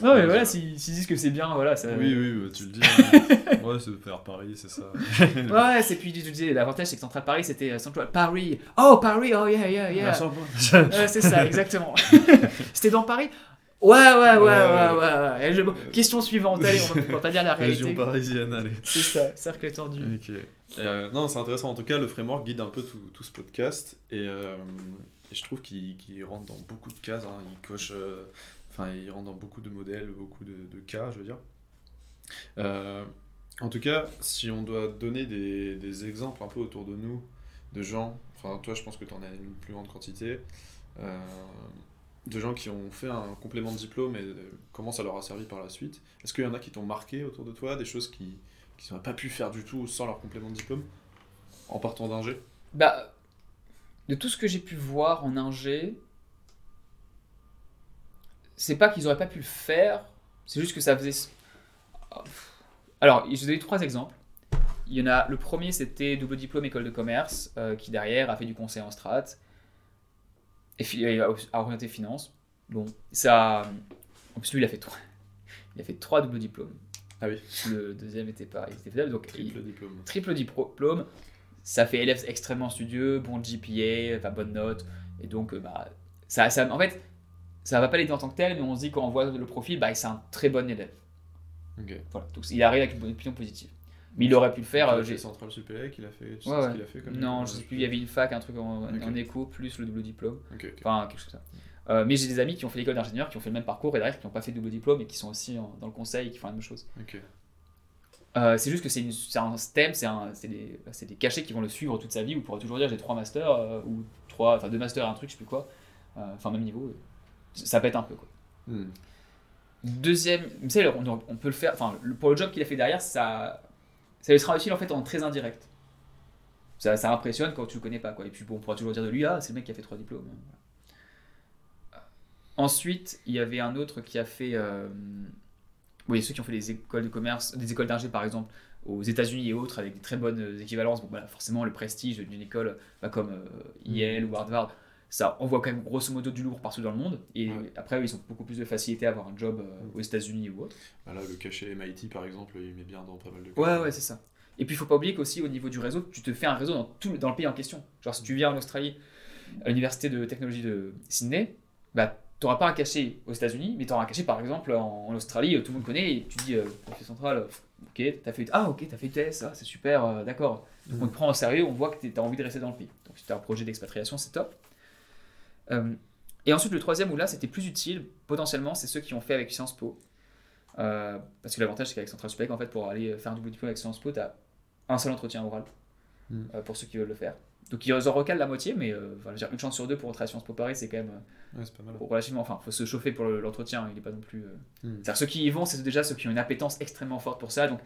Non, mais Ouais, voilà, s'ils disent que c'est bien, voilà. Ça... oui, oui, bah, tu le dis. hein. ouais, c'est faire Paris, c'est ça. Ouais, c'est puis, te disais, l'avantage, c'est que Central Paris, c'était euh, Central Paris. Oh, Paris, oh, yeah, yeah, yeah. Ouais, c'est ça, exactement. c'était dans Paris? Ouais, ouais, ouais, ouais, Ouais, ouais. ouais, je- Question suivante, allez, on va, dire la Région réalité. parisienne, allez. C'est ça, cercle tordu. Ok. Euh, non, c'est intéressant. En tout cas, le framework guide un peu tout, tout ce podcast. Et, euh, je trouve qu'il rentre dans beaucoup de cases. hein. Il coche. euh, Enfin, il rentre dans beaucoup de modèles, beaucoup de, cas, je veux dire. Euh, en tout cas, si on doit donner des, exemples un peu autour de nous de gens, enfin toi je pense que tu en as une plus grande quantité, euh, de gens qui ont fait un complément de diplôme et comment ça leur a servi par la suite. Est-ce qu'il y en a qui t'ont marqué autour de toi, des choses qui qui n'auraient pas pu faire du tout sans leur complément de diplôme en partant d'ingé Bah, de tout ce que j'ai pu voir en ingé, c'est pas qu'ils auraient pas pu le faire, c'est juste que ça faisait. Alors, je vais donner trois exemples. Il y en a, le premier c'était double diplôme école de commerce, euh, qui derrière a fait du conseil en strat et a orienté finance. Bon, ça. En plus, lui, il a fait trois, il a fait trois doubles diplômes. Ah oui. Le deuxième était pareil. Était donc, triple diplôme. Triple diplôme. Ça fait élève extrêmement studieux, bon GPA, enfin bonne note. Et donc, euh, bah, ça, ça, en fait, ça va pas l'aider en tant que tel, mais on se dit quand on voit le profil, bah, c'est un très bon élève. Voilà. Donc, il arrive avec une bonne opinion positive. Mais il aurait pu le faire. Euh, j'ai Central Supélec, il a fait. Tu ouais, sais ce qu'il a fait comme Non, je sais plus. Il y avait une fac, un truc en, écho, plus le double diplôme. Enfin, quelque chose comme ça. Euh, mais j'ai des amis qui ont fait l'école d'ingénieur, qui ont fait le même parcours et derrière qui n'ont pas fait double diplôme et qui sont aussi dans le conseil et qui font la même chose. Euh, c'est juste que c'est un STEM, c'est des, des, cachets qui vont le suivre toute sa vie. Vous pourrez toujours dire j'ai trois masters euh, ou trois, enfin deux masters et un truc, je sais plus quoi. Enfin, même niveau. Ça pète un peu quoi. Hmm. Deuxième, on, on, peut le faire, enfin, pour le job qu'il a fait derrière, ça, ça lui sera utile en fait en très indirect. Ça, ça impressionne quand tu le connais pas quoi. Et puis bon, on pourra toujours dire de lui, ah, c'est le mec qui a fait trois diplômes. Ensuite, il y avait un autre qui a fait. Euh, oui, ceux qui ont fait des écoles de commerce, des écoles d'ingé par exemple, aux États-Unis et autres, avec des très bonnes équivalences. Bon, bah, forcément, le prestige d'une école bah, comme euh, Yale ou Harvard, ça envoie quand même grosso modo du lourd partout dans le monde. Et après, ils ont beaucoup plus de facilité à avoir un job euh, aux États-Unis ou autre. Bah là, le cachet MIT par exemple, il met bien dans pas mal de cas. Ouais, ouais, c'est ça. Et puis, il faut pas oublier qu'aussi, au niveau du réseau, tu te fais un réseau dans, tout, dans le pays en question. Genre, si tu viens en Australie, à l'université de technologie de Sydney, bah, tu n'auras pas un cachet aux États-Unis, mais tu auras un cachet par exemple en, Australie, euh, tout le monde connaît, et tu dis, euh, central, ok, tu as fait, ah ok, tu as fait TS, ah, c'est super, euh, d'accord. Donc on te prend au sérieux, on voit que tu as envie de rester dans le pays. Donc si tu as un projet d'expatriation, c'est top. Et ensuite, le troisième, où là c'était plus utile, potentiellement, c'est ceux qui ont fait avec Sciences Po. parce que l'avantage, c'est qu'avec Central Supélec, en fait, pour aller faire double diplôme avec Sciences Po, tu as un seul entretien oral mm. pour ceux qui veulent le faire. Donc ils en recalent la moitié, mais euh, une chance sur deux pour entrer à Sciences Po Paris, c'est quand même ouais, pas mal. relativement. Enfin, faut se chauffer pour l'entretien, il n'est pas non plus. Euh... Hmm. ceux qui y vont, c'est déjà ceux qui ont une appétence extrêmement forte pour ça. Donc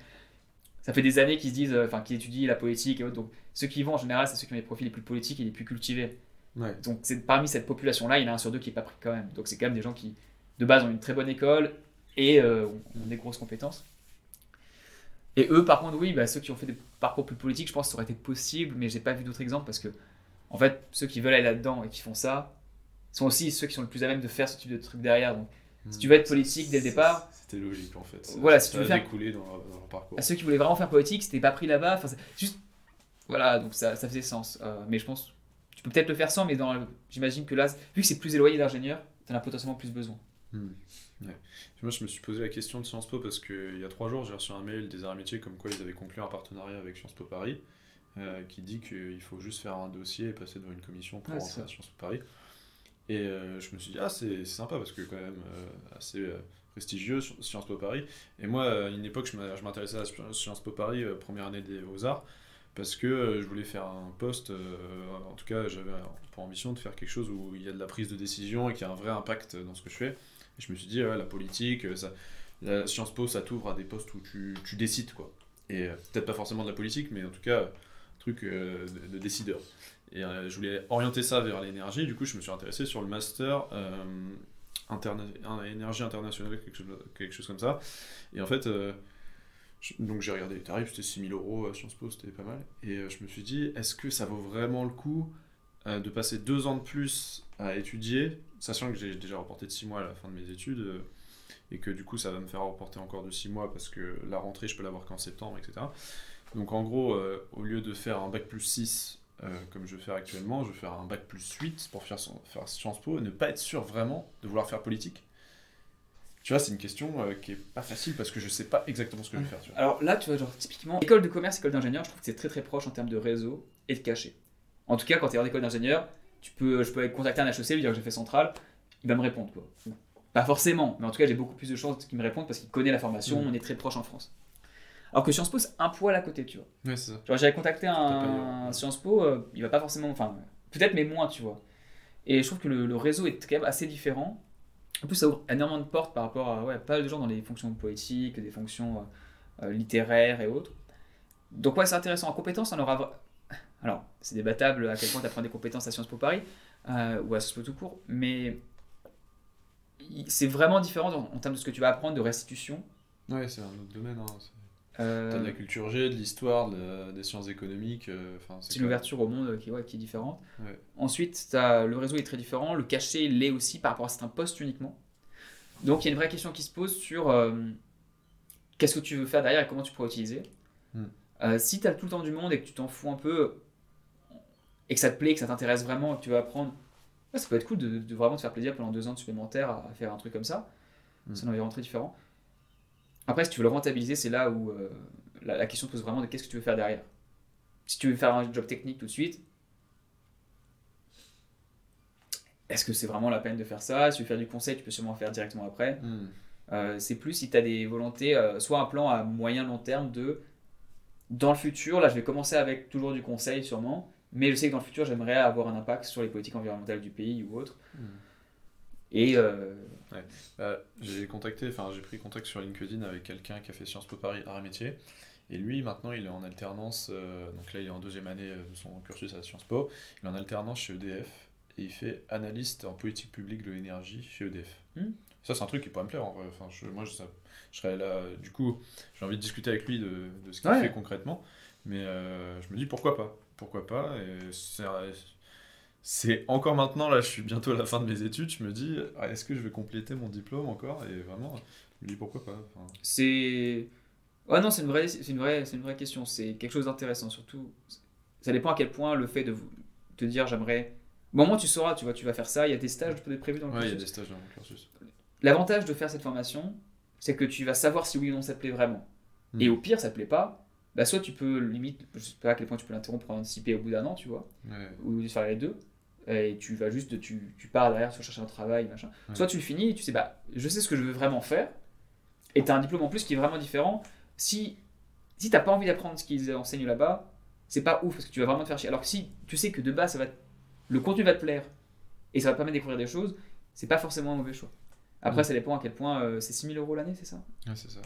ça fait des années qu'ils se disent, euh, enfin, qui étudient la politique et autres. Donc ceux qui y vont en général, c'est ceux qui ont les profils les plus politiques et les plus cultivés. Ouais. Donc c'est parmi cette population-là, il y en a un sur deux qui n'est pas pris quand même. Donc c'est quand même des gens qui, de base, ont une très bonne école et euh, ont des grosses compétences. Et eux, par contre, oui, bah, ceux qui ont fait des parcours plus politiques, je pense que ça aurait été possible, mais j'ai pas vu d'autres exemples parce que en fait, ceux qui veulent aller là-dedans et qui font ça sont aussi ceux qui sont le plus à même de faire ce type de truc derrière. Donc, si tu veux être politique dès le départ. C'était logique en fait. Voilà, si tu veux faire. dans, leur, parcours. À ceux qui voulaient vraiment faire politique, c'était pas pris là-bas. Enfin, juste. Voilà, donc ça, ça faisait sens. Euh, mais je pense. Tu peux peut-être le faire sans, mais dans j'imagine que là, vu que c'est plus éloigné d'ingénieur, tu en as potentiellement plus besoin. Hmm. Moi, je me suis posé la question de Sciences Po parce qu'il y a trois jours, j'ai reçu un mail des arts métiers comme quoi ils avaient conclu un partenariat avec Sciences Po Paris. Euh, qui dit qu'il faut juste faire un dossier et passer devant une commission pour rentrer à Sciences Po Paris. Et euh, je me suis dit, ah, c'est sympa parce que quand même euh, assez prestigieux, Sciences Po Paris. Et moi, à une époque, je m'intéressais à Sciences Po Paris, première année des Beaux-Arts, parce que je voulais faire un poste, en tout cas, j'avais pour ambition de faire quelque chose où il y a de la prise de décision et qui a un vrai impact dans ce que je fais. Et je me suis dit, la politique, ça, la Sciences Po, ça t'ouvre à des postes où tu, tu décides, quoi. Et peut-être pas forcément de la politique, mais en tout cas, truc euh, de, décideur. Et euh, je voulais orienter ça vers l'énergie, du coup je me suis intéressé sur le master euh, énergie internationale, quelque chose comme ça. Et en fait, donc j'ai regardé les tarifs, c'était 6000 euros à Sciences Po, c'était pas mal. Et je me suis dit, est-ce que ça vaut vraiment le coup de passer deux ans de plus à étudier, sachant que j'ai déjà reporté de six mois à la fin de mes études, et que du coup ça va me faire reporter encore de six mois parce que la rentrée je peux l'avoir qu'en septembre, etc. Donc en gros, euh, au lieu de faire un bac plus 6 euh, comme je vais faire actuellement, je vais faire un bac plus 8 pour faire Sciences Po et ne pas être sûr vraiment de vouloir faire politique. Tu vois, c'est une question euh, qui est pas facile parce que je sais pas exactement ce que je vais faire. Alors là, tu vois, genre, typiquement, école de commerce, école d'ingénieur, je trouve que c'est très très proche en termes de réseau et de cachet. En tout cas, quand tu es en école d'ingénieur, tu peux, je peux contacter un HEC, lui dire que j'ai fait centrale, il va me répondre. Quoi. Pas forcément, mais en tout cas, j'ai beaucoup plus de chances qu'il me réponde parce qu'il connaît la formation, mm. on est très proche en France. Alors que Sciences Po, c'est un poil à côté, tu vois. Ouais, c'est ça. Genre, j'avais contacté un, Sciences Po, euh, il va pas forcément. Enfin, peut-être, mais moins, tu vois. Et je trouve que le, le réseau est quand même assez différent. En plus, ça ouvre énormément de portes par rapport à ouais, pas mal de gens dans les fonctions poétiques, des fonctions euh, euh, littéraires et autres. Donc, ouais, c'est intéressant. En compétences, on aura. Alors, c'est débattable à quel point tu apprends des compétences à Sciences Po Paris euh, ou à Sciences Po tout court, mais c'est vraiment différent en, en termes de ce que tu vas apprendre de restitution. Ouais, c'est un autre domaine. Hein. Euh, de la culture G, de l'histoire, de des sciences économiques. euh, C'est une ouverture au monde qui, ouais, qui est différente. Ouais. Ensuite, le réseau est très différent, le cachet l'est aussi par rapport à certains postes uniquement. Donc il y a une vraie question qui se pose sur euh, qu'est-ce que tu veux faire derrière et comment tu pourras utiliser. Euh, si tu as tout le temps du monde et que tu t'en fous un peu et que ça te plaît, que ça t'intéresse vraiment, que tu veux apprendre, ouais, ça peut être cool de, de vraiment te faire plaisir pendant deux ans de supplémentaire à, à faire un truc comme ça. Hmm. C'est un environnement très différent. Après, si tu veux le rentabiliser, c'est là où euh, la, la question se pose vraiment de qu'est-ce que tu veux faire derrière. Si tu veux faire un job technique tout de suite, est-ce que c'est vraiment la peine de faire ça? Si tu veux faire du conseil, tu peux sûrement en faire directement après. Hmm. Euh, c'est plus si tu as des volontés, euh, soit un plan à moyen long terme de dans le futur, là je vais commencer avec toujours du conseil sûrement, mais je sais que dans le futur j'aimerais avoir un impact sur les politiques environnementales du pays ou autre. Hmm. Et euh, Bah, j'ai contacté, enfin j'ai pris contact sur LinkedIn avec quelqu'un qui a fait Sciences Po Paris Arts et Métiers. Et lui, maintenant, il est en alternance. euh, donc là, il est en deuxième année euh, de son cursus à Sciences Po. Il est en alternance chez EDF et il fait analyste en politique publique de l'énergie chez EDF. Hmm. Ça, c'est un truc qui pourrait me plaire en vrai. Enfin, je- moi, je, ça- je serais là. Du coup, j'ai envie de discuter avec lui de, de ce qu'il Ouais. fait concrètement. Mais euh, je me dis pourquoi pas Pourquoi pas Et c'est c'est encore maintenant, là, je suis bientôt à la fin de mes études. Je me dis, ah, est-ce que je vais compléter mon diplôme encore? Et vraiment, je me dis pourquoi pas? Enfin, c'est. Ouais, non, c'est une, vraie, c'est, une vraie, c'est une vraie question. C'est quelque chose d'intéressant. Surtout, ça dépend à quel point le fait de vous- te dire j'aimerais. Au moment où tu sauras, tu vois, tu vas faire ça, il y a des stages prévus dans le ouais, il y a des stages dans mon cursus. L'avantage de faire cette formation, c'est que tu vas savoir si oui ou non ça te plaît vraiment. Et au pire, ça te plaît pas, bah soit tu peux limite, je sais pas à quel point tu peux l'interrompre pour anticiper au bout d'un an, tu vois, Ouais. ou faire les deux, et tu vas juste, tu, tu pars derrière sur chercher un travail, machin. Ouais. Soit tu le finis et tu sais, bah je sais ce que je veux vraiment faire, et tu as un diplôme en plus qui est vraiment différent. Si, si t'as pas envie d'apprendre ce qu'ils enseignent là-bas, c'est pas ouf parce que tu vas vraiment te faire chier. Alors que si tu sais que de base, ça va te- le contenu va te plaire et ça va te permettre de découvrir des choses, c'est pas forcément un mauvais choix. Après, ça dépend à quel point euh, c'est 6000 euros l'année, c'est ça? Ouais, c'est ça.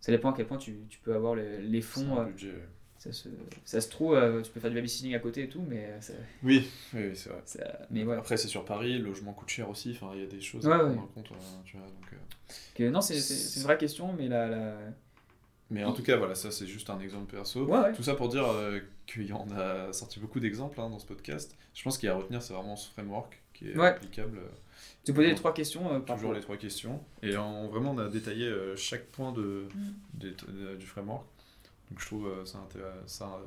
Ça dépend à quel point tu, tu peux avoir les, les C'est fonds. un euh, budget. Ça, se, ça se trouve, euh, tu peux faire du babysitting à côté et tout, mais, euh, ça, Oui, oui, oui, c'est vrai. ça- mais ouais. Après, c'est sur Paris, le logement coûte cher aussi. Enfin, il y a des choses Ouais, à prendre en compte. euh, tu vois, donc. Que- non, c'est une vraie question, mais la. la... Mais en tout cas, voilà, ça, c'est juste un exemple perso. Ouais, ouais. Tout ça pour dire euh, qu'il y en a sorti beaucoup d'exemples hein, dans ce podcast. Je pense qu'il y a à retenir, c'est vraiment ce framework qui est Ouais. applicable. Tu posais les trois questions. euh, Toujours les trois questions. Et en, vraiment, on a détaillé euh, chaque point de, Mm. du framework. Donc je trouve euh, ça,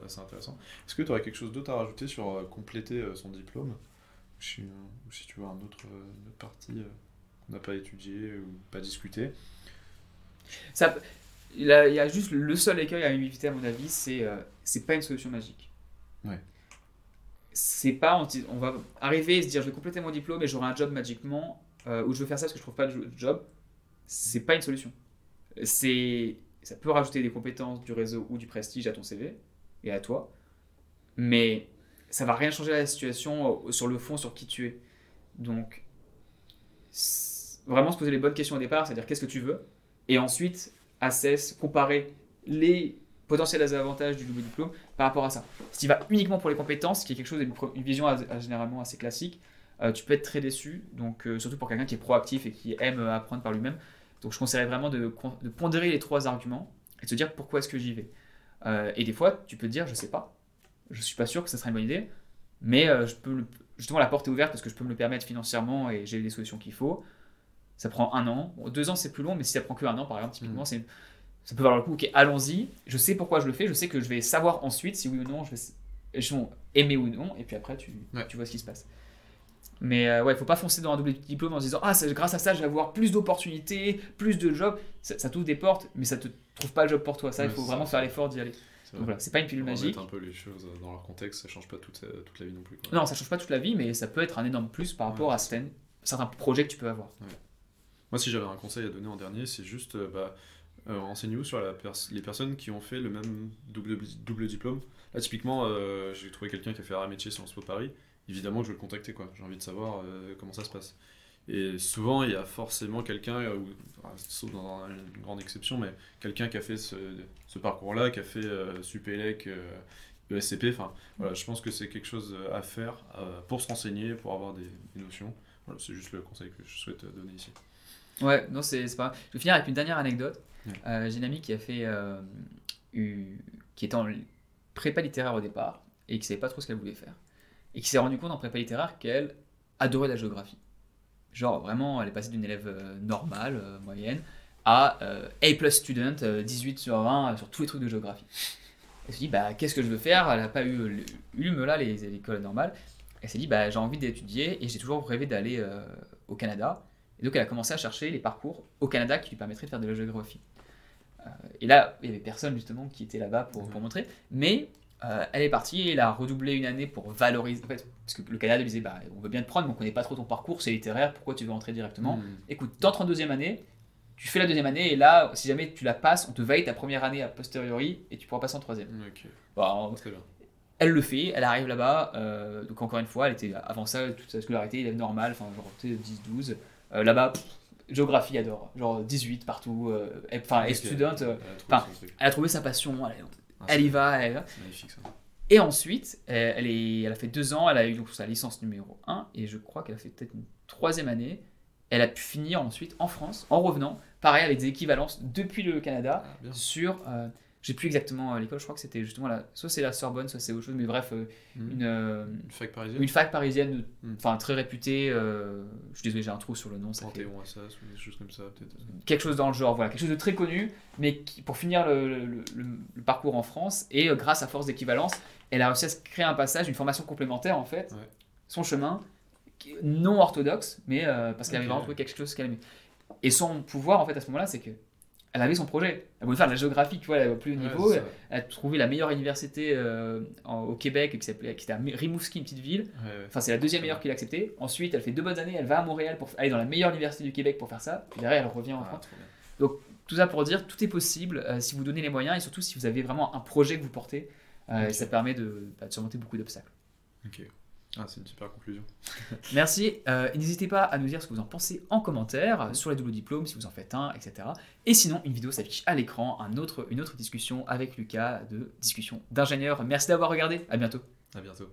assez intéressant. Est-ce que tu aurais quelque chose d'autre à rajouter sur euh, compléter euh, son diplôme? Ou si, ou si tu veux un autre, euh, une autre partie qu'on n'a pas étudiée ou pas discutée? Ça, il, y a juste le seul écueil à éviter, à mon avis, c'est euh, c'est pas une solution magique. Ouais. C'est pas, on, va arriver et se dire je vais compléter mon diplôme et j'aurai un job magiquement, euh, ou je veux faire ça parce que je trouve pas de jo- job. C'est pas une solution. C'est, ça peut rajouter des compétences, du réseau ou du prestige à ton CV et à toi, mais ça va rien changer à la situation euh, sur le fond, sur qui tu es. Donc, vraiment se poser les bonnes questions au départ, c'est-à-dire qu'est-ce que tu veux, et ensuite assess, comparer les potentiels avantages du double diplôme par rapport à ça. Si tu vas uniquement pour les compétences, qui est quelque chose, une, vision généralement assez classique, euh, tu peux être très déçu, donc euh, surtout pour quelqu'un qui est proactif et qui aime apprendre par lui-même. Donc je conseillerais vraiment de, pondérer les trois arguments et de se dire pourquoi est-ce que j'y vais. Euh, et des fois, tu peux te dire, je sais pas, je suis pas sûr que ça sera une bonne idée, mais euh, je peux le- justement la porte est ouverte parce que je peux me le permettre financièrement et j'ai les solutions qu'il faut. Ça prend un an, Bon, deux ans c'est plus long, mais si ça prend que un an par exemple, typiquement, c'est ça peut valoir le coup. Ok, allons-y. Je sais pourquoi je le fais. Je sais que je vais savoir ensuite si oui ou non je vais je vais aimer ou non. Et puis après, tu, Ouais. tu vois ce qui se passe. Mais euh, ouais, il faut pas foncer dans un double diplôme en se disant ah grâce à ça je vais avoir plus d'opportunités, plus de jobs. Ça, ça t'ouvre des portes, mais ça te trouve pas le job pour toi. Ça, il faut vraiment faire l'effort d'y aller. C'est voilà, pas une pilule magique. un peu les choses dans leur contexte, ça change pas toute, euh, toute la vie non plus. quoi. Non, ça change pas toute la vie, mais ça peut être un énorme plus par rapport Ouais, à certaines- certains projets que tu peux avoir. Moi, si j'avais un conseil à donner en dernier, c'est juste, euh, bah, euh, renseignez-vous sur la pers- les personnes qui ont fait le même double, double diplôme. Là, typiquement, euh, j'ai trouvé quelqu'un qui a fait arts et métiers Sciences Po Paris. Évidemment, je vais le contacter, quoi. J'ai envie de savoir euh, comment ça se passe. Et souvent, il y a forcément quelqu'un, euh, enfin, sauf dans une grande exception, mais quelqu'un qui a fait ce, ce parcours-là, qui a fait euh, Supélec, ESCP. Enfin, voilà, je pense que c'est quelque chose à faire pour se renseigner, pour avoir des, des notions. Voilà, c'est juste le conseil que je souhaite donner ici. Ouais, non, c'est pas grave. Je vais finir avec une dernière anecdote. Ouais. Euh, J'ai une amie qui a fait. euh, qui était en prépa littéraire au départ et qui savait pas trop ce qu'elle voulait faire. Et qui s'est rendu compte en prépa littéraire qu'elle adorait la géographie. Genre, vraiment, elle est passée d'une élève euh, normale, euh, moyenne, à euh, A plus student, euh, 18 sur 20 euh, sur tous les trucs de géographie. Elle s'est dit, bah, qu'est-ce que je veux faire? Elle n'a pas eu l'ULM là, les, les écoles normales. Elle s'est dit, bah, j'ai envie d'étudier et j'ai toujours rêvé d'aller euh, au Canada. Et donc elle a commencé à chercher les parcours au Canada qui lui permettraient de faire de la géographie. Euh, et là, il y avait personne justement qui était là-bas pour, pour montrer. Mais euh, elle est partie elle a redoublé une année pour valoriser. En fait, parce que le Canada lui disait bah, on veut bien te prendre, mais on connaît pas trop ton parcours, c'est littéraire, pourquoi tu veux entrer directement Hmm. Écoute, t'entres en deuxième année, tu fais la deuxième année et là, si jamais tu la passes, on te valide ta première année a posteriori et tu pourras passer en troisième. Ok, Bon, très bien. elle le fait, elle arrive là-bas, euh, donc encore une fois, elle était avant ça, toute sa scolarité, élève normale, enfin genre tu sais, 10-12. Euh, là-bas, géographie, adore, genre 18 partout, euh, elle- enfin, elle est Elle a trouvé enfin, elle a trouvé sa passion, elle, Ah, elle y va, elle y va. Magnifique ça. Et ensuite, elle, elle est, elle a fait deux ans, elle a eu donc sa licence numéro 1, et je crois qu'elle a fait peut-être une troisième année. Elle a pu finir ensuite en France, en revenant, pareil avec des équivalences depuis le Canada, Ah, sur, euh, j'ai plus exactement euh, l'école, je crois que c'était justement la, soit c'est la Sorbonne, soit c'est autre chose, mais bref, euh, Hmm. une, euh, Une fac parisienne une fac parisienne, Mm. enfin très réputée, euh, je suis désolé, j'ai un trou sur le nom, ça fait- Panthéon Assas ou des choses comme ça, peut-être. quelque chose dans le genre, voilà, quelque chose de très connu, mais qui, pour finir le, le- le- le parcours en France, et euh, grâce à force d'équivalence, elle a réussi à se créer un passage, une formation complémentaire en fait, Ouais. son chemin, non orthodoxe, mais parce qu'elle avait vraiment trouvé quelque chose qu'elle aimait. Et son pouvoir en fait à ce moment-là, c'est que elle avait son projet. Elle voulait faire de la géographie, tu vois, elle plus haut niveau. Elle a trouvé la meilleure université euh, en- au Québec, qui s'appelait, qui était à Rimouski, une petite ville. Ouais, ouais. Enfin, c'est la deuxième meilleure qu'il a acceptée. Ensuite, elle fait deux bonnes années, elle va à Montréal pour aller dans la meilleure université du Québec pour faire ça. Puis derrière, elle revient en Ah, France. bien. Tout ça pour dire, tout est possible euh, si vous donnez les moyens et surtout si vous avez vraiment un projet que vous portez. Euh, et Ça permet de, bah, de surmonter beaucoup d'obstacles. Ok. Ah, c'est une super conclusion. Merci. Euh, N'hésitez pas à nous dire ce que vous en pensez en commentaire euh, sur les doubles diplômes, si vous en faites un, etc. Et sinon, une vidéo s'affiche à l'écran, un autre, une autre discussion avec Lucas de discussion d'ingénieur. Merci d'avoir regardé. À bientôt. À bientôt.